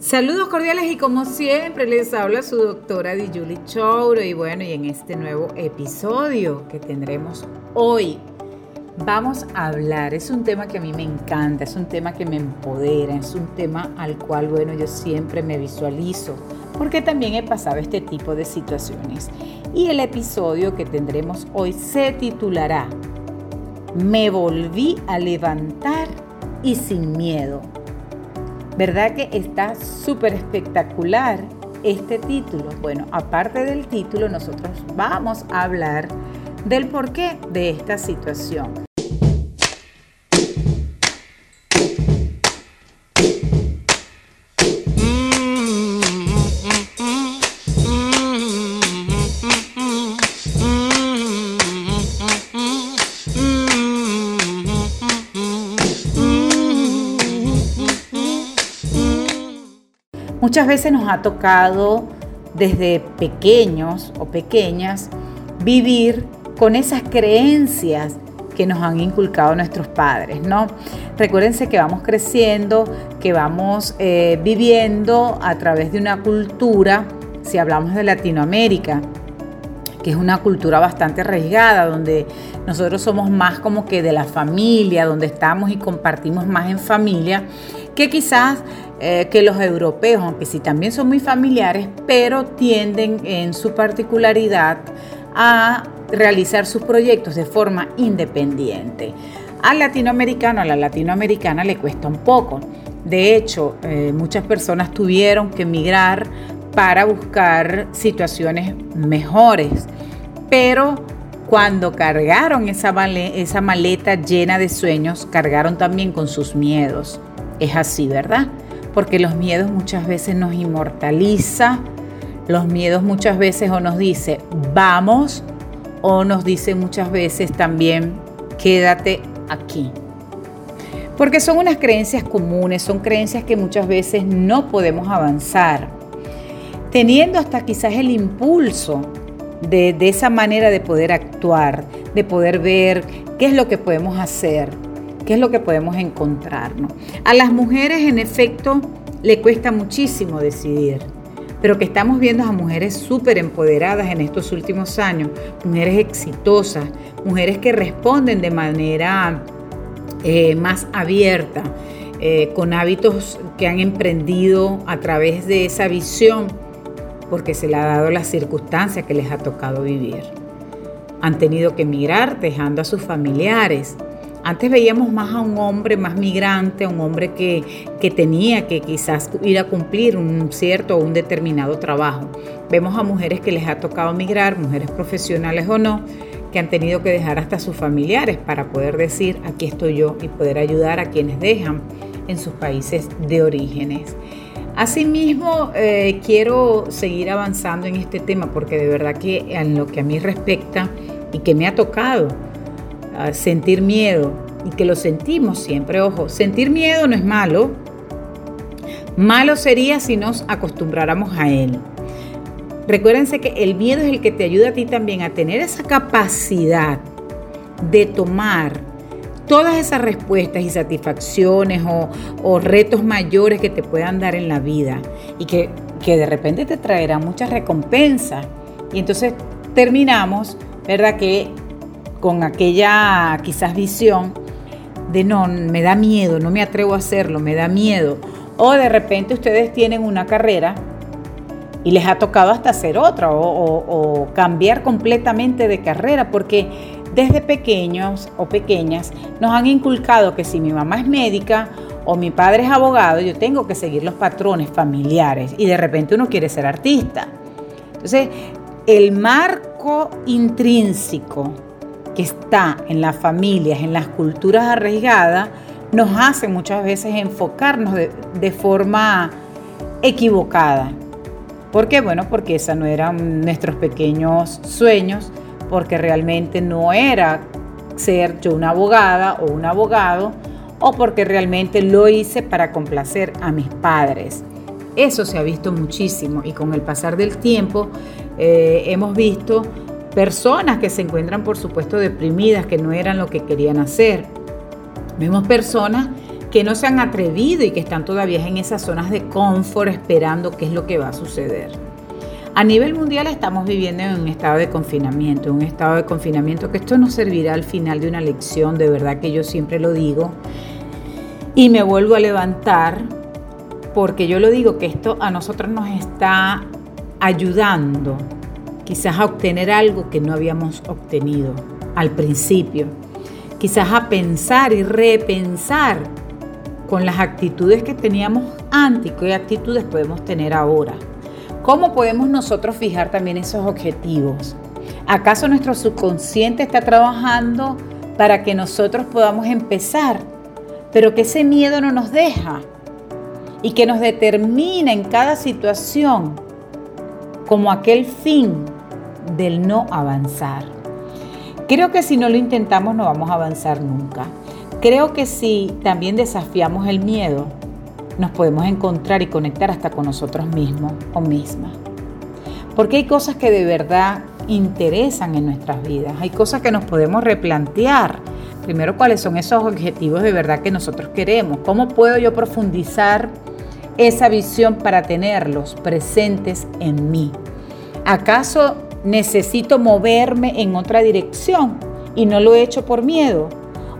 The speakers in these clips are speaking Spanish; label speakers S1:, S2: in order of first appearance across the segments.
S1: Saludos cordiales y como siempre les habla su doctora Dijuli Chouro y bueno, y en este nuevo episodio que tendremos hoy vamos a hablar, es un tema que a mí me encanta, es un tema que me empodera, es un tema al cual bueno, yo siempre me visualizo porque también he pasado este tipo de situaciones. Y el episodio que tendremos hoy se titulará Me volví a levantar y sin miedo. ¿Verdad que está súper espectacular este título? Bueno, aparte del título, nosotros vamos a hablar del porqué de esta situación. Muchas veces nos ha tocado desde pequeños o pequeñas vivir con esas creencias que nos han inculcado nuestros padres, ¿no? Recuérdense que vamos creciendo, que vamos eh, viviendo a través de una cultura, si hablamos de Latinoamérica, que es una cultura bastante arraigada, donde nosotros somos más como que de la familia, donde estamos y compartimos más en familia, que quizás eh, que los europeos, aunque sí también son muy familiares, pero tienden en su particularidad a realizar sus proyectos de forma independiente. Al latinoamericano, a la latinoamericana le cuesta un poco. De hecho, eh, muchas personas tuvieron que emigrar para buscar situaciones mejores, pero cuando cargaron esa, esa maleta llena de sueños, cargaron también con sus miedos. Es así, ¿verdad? porque los miedos muchas veces nos inmortaliza, los miedos muchas veces o nos dice vamos o nos dice muchas veces también quédate aquí. Porque son unas creencias comunes, son creencias que muchas veces no podemos avanzar, teniendo hasta quizás el impulso de, de esa manera de poder actuar, de poder ver qué es lo que podemos hacer, qué es lo que podemos encontrarnos. A las mujeres, en efecto, le cuesta muchísimo decidir, pero que estamos viendo a mujeres súper empoderadas en estos últimos años, mujeres exitosas, mujeres que responden de manera eh, más abierta, eh, con hábitos que han emprendido a través de esa visión, porque se le ha dado la circunstancia que les ha tocado vivir. Han tenido que emigrar dejando a sus familiares, antes veíamos más a un hombre más migrante, a un hombre que, tenía que quizás ir a cumplir un cierto o un determinado trabajo. Vemos a mujeres que les ha tocado migrar, mujeres profesionales o no, que han tenido que dejar hasta sus familiares para poder decir, aquí estoy yo y poder ayudar a quienes dejan en sus países de orígenes. Asimismo, eh, quiero seguir avanzando en este tema porque de verdad que en lo que a mí respecta y que me ha tocado, sentir miedo y que lo sentimos siempre. Ojo, sentir miedo no es malo. Malo sería si nos acostumbráramos a él. Recuérdense que el miedo es el que te ayuda a ti también a tener esa capacidad de tomar todas esas respuestas y satisfacciones o, retos mayores que te puedan dar en la vida y que, que de repente te traerán muchas recompensas. Y entonces terminamos, ¿verdad? Que con aquella quizás visión de no, me da miedo, no me atrevo a hacerlo, me da miedo. O de repente ustedes tienen una carrera y les ha tocado hasta hacer otra o, cambiar completamente de carrera porque desde pequeños o pequeñas nos han inculcado que si mi mamá es médica o mi padre es abogado, yo tengo que seguir los patrones familiares y de repente uno quiere ser artista. Entonces, el marco intrínseco que está en las familias, en las culturas arraigadas, nos hace muchas veces enfocarnos de, forma equivocada. ¿Por qué? Bueno, porque esos no eran nuestros pequeños sueños, porque realmente no era ser yo una abogada o un abogado, o porque realmente lo hice para complacer a mis padres. Eso se ha visto muchísimo y con el pasar del tiempo eh, hemos visto Personas que se encuentran, por supuesto, deprimidas, que no eran lo que querían hacer. Vemos personas que no se han atrevido y que están todavía en esas zonas de confort esperando qué es lo que va a suceder. A nivel mundial estamos viviendo en un estado de confinamiento, un estado de confinamiento que esto nos servirá al final de una lección, de verdad que yo siempre lo digo, y me vuelvo a levantar porque yo lo digo que esto a nosotros nos está ayudando quizás a obtener algo que no habíamos obtenido al principio, quizás a pensar y repensar con las actitudes que teníamos antes, qué actitudes podemos tener ahora. ¿Cómo podemos nosotros fijar también esos objetivos? ¿Acaso nuestro subconsciente está trabajando para que nosotros podamos empezar, pero que ese miedo no nos deja y que nos determina en cada situación como aquel fin del no avanzar? Creo que si no lo intentamos no vamos a avanzar nunca. Creo que si también desafiamos el miedo, nos podemos encontrar y conectar hasta con nosotros mismos o mismas. Porque hay cosas que de verdad interesan en nuestras vidas, hay cosas que nos podemos replantear. Primero, cuáles son esos objetivos de verdad que nosotros queremos, cómo puedo yo profundizar esa visión para tenerlos presentes en mí. ¿Acaso necesito moverme en otra dirección y no lo he hecho por miedo?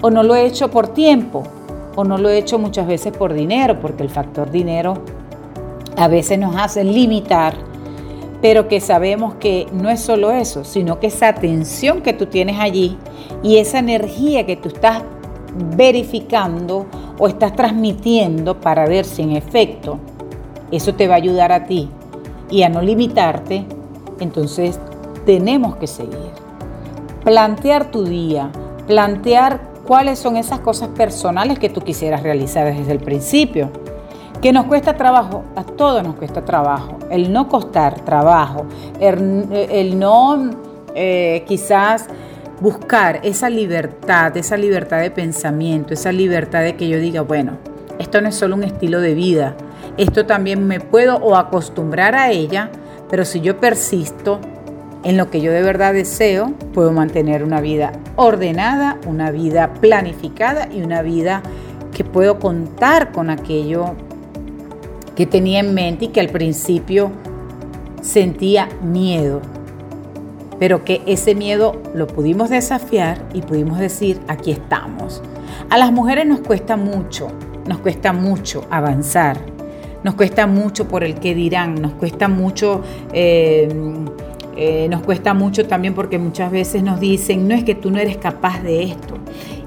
S1: o no lo he hecho por tiempo, o no lo he hecho muchas veces por dinero, porque el factor dinero a veces nos hace limitar, pero que sabemos que no es solo eso, sino que esa atención que tú tienes allí y esa energía que tú estás verificando o estás transmitiendo para ver si en efecto eso te va a ayudar a ti y a no limitarte, entonces tenemos que seguir. Plantear tu día, plantear cuáles son esas cosas personales que tú quisieras realizar desde el principio. Que nos cuesta trabajo, a todos nos cuesta trabajo. El no costar trabajo, el, no eh, quizás buscar esa libertad, esa libertad de pensamiento, esa libertad de que yo diga, bueno, esto no es solo un estilo de vida, esto también me puedo o acostumbrar a ella, pero si yo persisto, en lo que yo de verdad deseo, puedo mantener una vida ordenada, una vida planificada y una vida que puedo contar con aquello que tenía en mente y que al principio sentía miedo, pero que ese miedo lo pudimos desafiar y pudimos decir, aquí estamos. A las mujeres nos cuesta mucho, nos cuesta mucho avanzar, nos cuesta mucho por el que dirán, nos cuesta mucho... Eh, eh, nos cuesta mucho también porque muchas veces nos dicen, no es que tú no eres capaz de esto.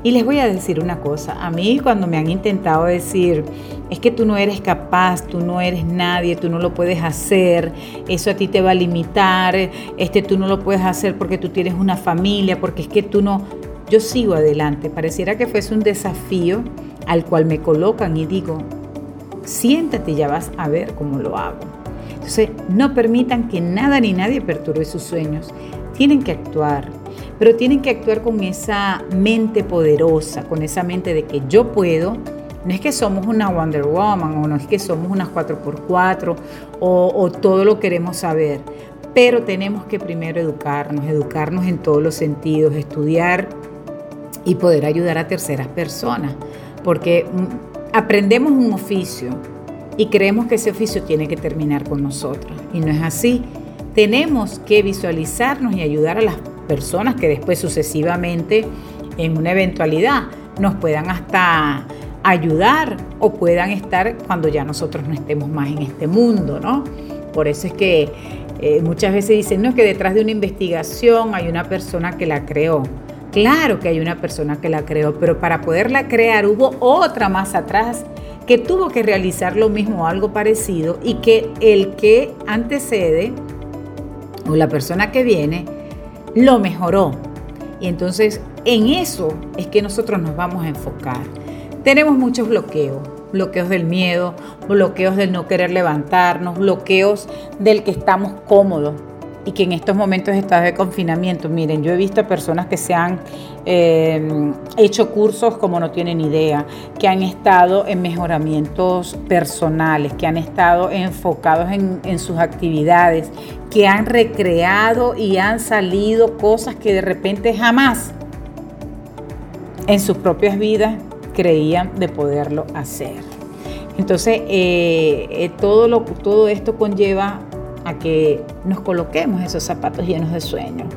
S1: Y les voy a decir una cosa, a mí cuando me han intentado decir, es que tú no eres capaz, tú no eres nadie, tú no lo puedes hacer, eso a ti te va a limitar, este tú no lo puedes hacer porque tú tienes una familia, porque es que tú no, yo sigo adelante, pareciera que fuese un desafío al cual me colocan y digo, siéntate, ya vas a ver cómo lo hago. Entonces, no permitan que nada ni nadie perturbe sus sueños. Tienen que actuar, pero tienen que actuar con esa mente poderosa, con esa mente de que yo puedo. No es que somos una Wonder Woman o no es que somos unas 4x4 o, o todo lo queremos saber, pero tenemos que primero educarnos, educarnos en todos los sentidos, estudiar y poder ayudar a terceras personas, porque mm, aprendemos un oficio, y creemos que ese oficio tiene que terminar con nosotros. Y no es así. Tenemos que visualizarnos y ayudar a las personas que después sucesivamente en una eventualidad nos puedan hasta ayudar o puedan estar cuando ya nosotros no estemos más en este mundo, ¿no? Por eso es que eh, muchas veces dicen, no, es que detrás de una investigación hay una persona que la creó. Claro que hay una persona que la creó, pero para poderla crear hubo otra más atrás que tuvo que realizar lo mismo o algo parecido y que el que antecede o la persona que viene lo mejoró. Y entonces en eso es que nosotros nos vamos a enfocar. Tenemos muchos bloqueos, bloqueos del miedo, bloqueos del no querer levantarnos, bloqueos del que estamos cómodos y que en estos momentos está de confinamiento, miren, yo he visto personas que se han eh, hecho cursos como no tienen idea, que han estado en mejoramientos personales, que han estado enfocados en, sus actividades, que han recreado y han salido cosas que de repente jamás en sus propias vidas creían de poderlo hacer. Entonces, eh, eh, todo, lo, todo esto conlleva a que nos coloquemos esos zapatos llenos de sueños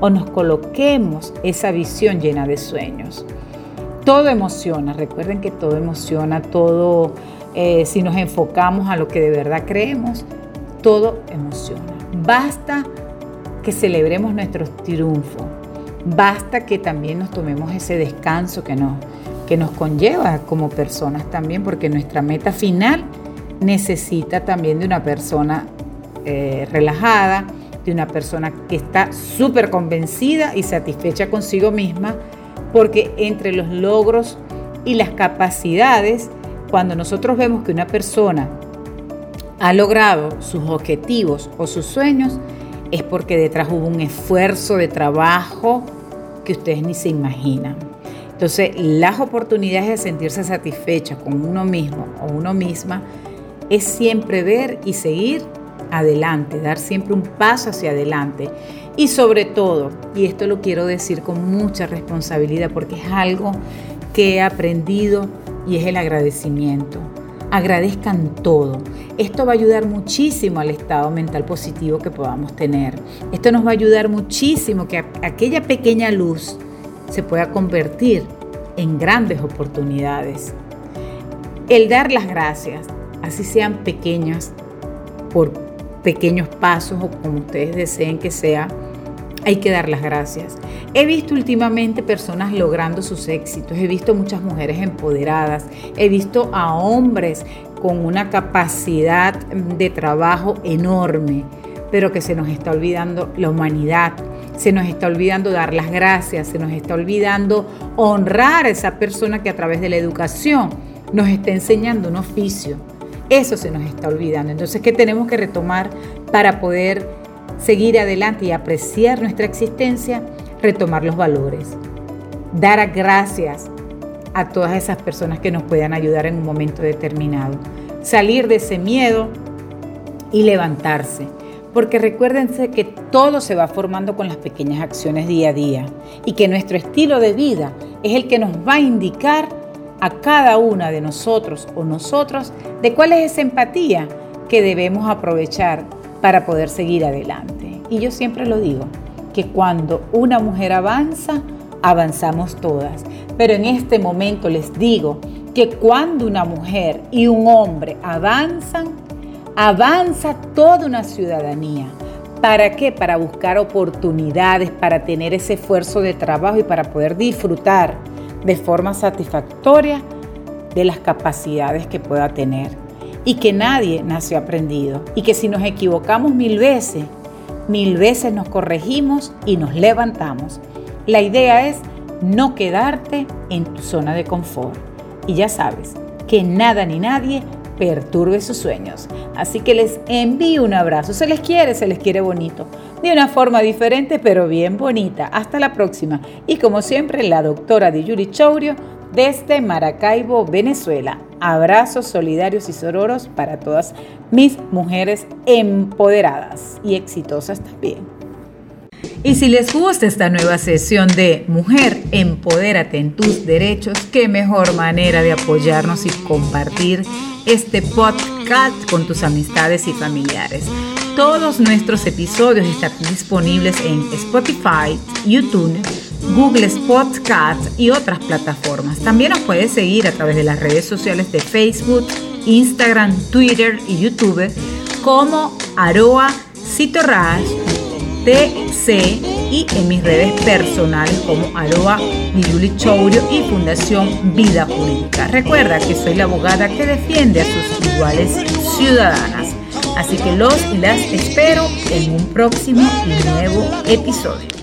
S1: o nos coloquemos esa visión llena de sueños. Todo emociona, recuerden que todo emociona, todo, eh, si nos enfocamos a lo que de verdad creemos, todo emociona. Basta que celebremos nuestros triunfos, basta que también nos tomemos ese descanso que nos, que nos conlleva como personas también, porque nuestra meta final necesita también de una persona eh, relajada, de una persona que está súper convencida y satisfecha consigo misma, porque entre los logros y las capacidades, cuando nosotros vemos que una persona ha logrado sus objetivos o sus sueños, es porque detrás hubo un esfuerzo de trabajo que ustedes ni se imaginan. Entonces, las oportunidades de sentirse satisfecha con uno mismo o uno misma es siempre ver y seguir adelante, dar siempre un paso hacia adelante. Y sobre todo, y esto lo quiero decir con mucha responsabilidad porque es algo que he aprendido y es el agradecimiento. Agradezcan todo. Esto va a ayudar muchísimo al estado mental positivo que podamos tener. Esto nos va a ayudar muchísimo que aquella pequeña luz se pueda convertir en grandes oportunidades. El dar las gracias, así sean pequeñas, por pequeños pasos o como ustedes deseen que sea, hay que dar las gracias. He visto últimamente personas logrando sus éxitos, he visto muchas mujeres empoderadas, he visto a hombres con una capacidad de trabajo enorme, pero que se nos está olvidando la humanidad, se nos está olvidando dar las gracias, se nos está olvidando honrar a esa persona que a través de la educación nos está enseñando un oficio eso se nos está olvidando. Entonces, ¿qué tenemos que retomar para poder seguir adelante y apreciar nuestra existencia? Retomar los valores. Dar gracias a todas esas personas que nos puedan ayudar en un momento determinado. Salir de ese miedo y levantarse. Porque recuérdense que todo se va formando con las pequeñas acciones día a día y que nuestro estilo de vida es el que nos va a indicar a cada una de nosotros o nosotros de cuál es esa empatía que debemos aprovechar para poder seguir adelante. Y yo siempre lo digo, que cuando una mujer avanza, avanzamos todas. Pero en este momento les digo que cuando una mujer y un hombre avanzan, avanza toda una ciudadanía. ¿Para qué? Para buscar oportunidades, para tener ese esfuerzo de trabajo y para poder disfrutar de forma satisfactoria de las capacidades que pueda tener y que nadie nació aprendido y que si nos equivocamos mil veces, mil veces nos corregimos y nos levantamos. La idea es no quedarte en tu zona de confort y ya sabes que nada ni nadie perturbe sus sueños. Así que les envío un abrazo. Se les quiere, se les quiere bonito. De una forma diferente, pero bien bonita. Hasta la próxima. Y como siempre, la doctora de Yuri Chaurio desde Maracaibo, Venezuela. Abrazos solidarios y sororos para todas mis mujeres empoderadas y exitosas también. Y si les gusta esta nueva sesión de Mujer, empodérate en tus derechos, qué mejor manera de apoyarnos y compartir este podcast con tus amistades y familiares. Todos nuestros episodios están disponibles en Spotify, YouTube, Google Podcast y otras plataformas. También nos puedes seguir a través de las redes sociales de Facebook, Instagram, Twitter y YouTube como Aroa Citorras TC y en mis redes personales como arroba Chourio y Fundación Vida Jurídica. Recuerda que soy la abogada que defiende a sus iguales ciudadanas. Así que los y las espero en un próximo y nuevo episodio.